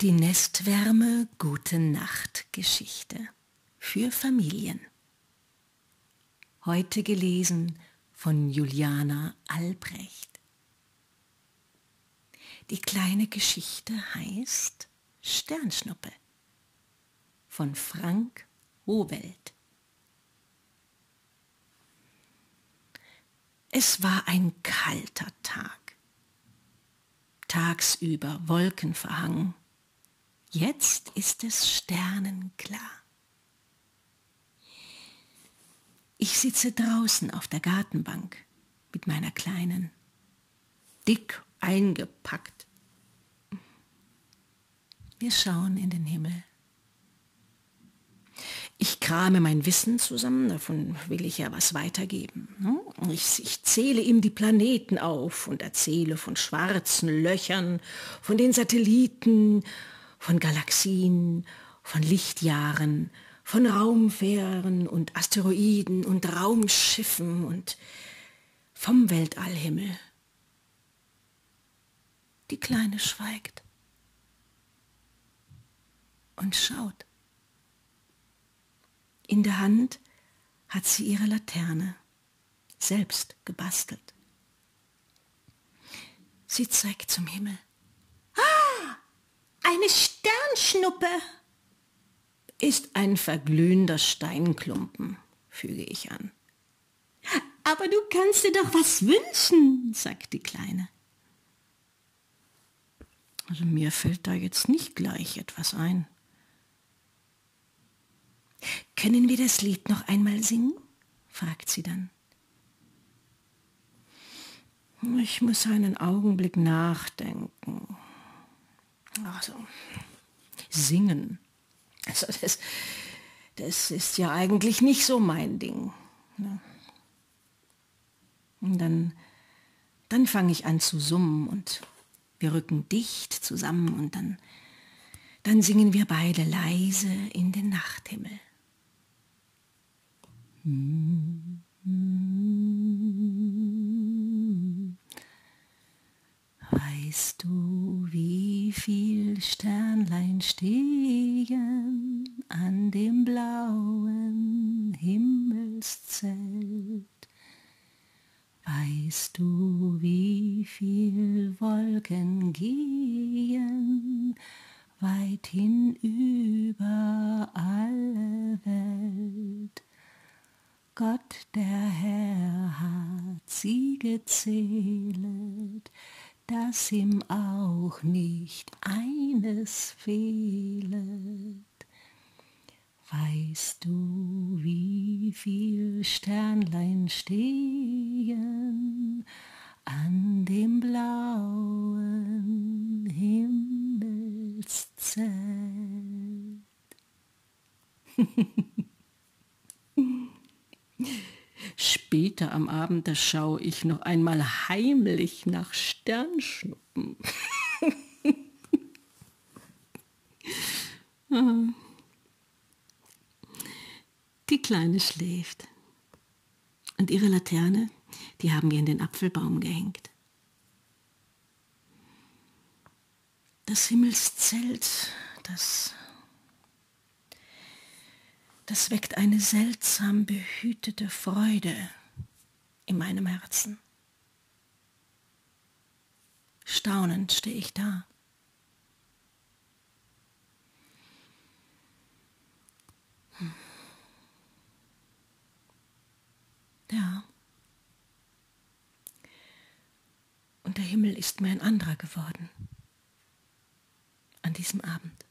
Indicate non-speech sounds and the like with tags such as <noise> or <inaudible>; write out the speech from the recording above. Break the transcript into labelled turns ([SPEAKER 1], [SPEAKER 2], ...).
[SPEAKER 1] Die Nestwärme Gute Nacht Geschichte für Familien. Heute gelesen von Juliana Albrecht. Die kleine Geschichte heißt Sternschnuppe von Frank Howelt. Es war ein kalter Tag. Tagsüber wolkenverhangen. Jetzt ist es sternenklar. Ich sitze draußen auf der Gartenbank mit meiner Kleinen, dick eingepackt. Wir schauen in den Himmel. Ich krame mein Wissen zusammen, davon will ich ja was weitergeben. Ne? Ich, ich, zähle ihm die Planeten auf und erzähle von schwarzen Löchern, von den Satelliten, von Galaxien, von Lichtjahren, von Raumfähren und Asteroiden und Raumschiffen und vom Weltallhimmel. Die Kleine schweigt und schaut. In der Hand hat sie ihre Laterne, selbst gebastelt. Sie zeigt zum Himmel. Ah, eine Sternschnuppe! Ist ein verglühender Steinklumpen, füge ich an. Aber du kannst dir doch was wünschen, sagt die Kleine. Also mir fällt da jetzt nicht gleich etwas ein. Können wir das Lied noch einmal singen? fragt sie dann. Ich muss einen Augenblick nachdenken. Also, singen. Also das, das ist ja eigentlich nicht so mein Ding. Ne? Und dann, dann fange ich an zu summen und wir rücken dicht zusammen und dann, dann singen wir beide leise in den Nachthimmel. Weißt du, wie viel Sternlein stehen an dem blauen Himmelszelt? Weißt du, wie viel Wolken gehen weit hinüber alle Welt? Gott der Herr hat sie gezählet, dass ihm auch nicht eines fehlet. Weißt du, wie viel Sternlein stehen an dem blauen Himmelszelt? <laughs> Später am Abend, da schaue ich noch einmal heimlich nach Sternschnuppen. <laughs> Die Kleine schläft. Und ihre Laterne, die haben wir in den Apfelbaum gehängt. Das Himmelszelt, das das weckt eine seltsam behütete Freude in meinem Herzen. Staunend stehe ich da. Hm. Ja. Und der Himmel ist mir ein anderer geworden an diesem Abend.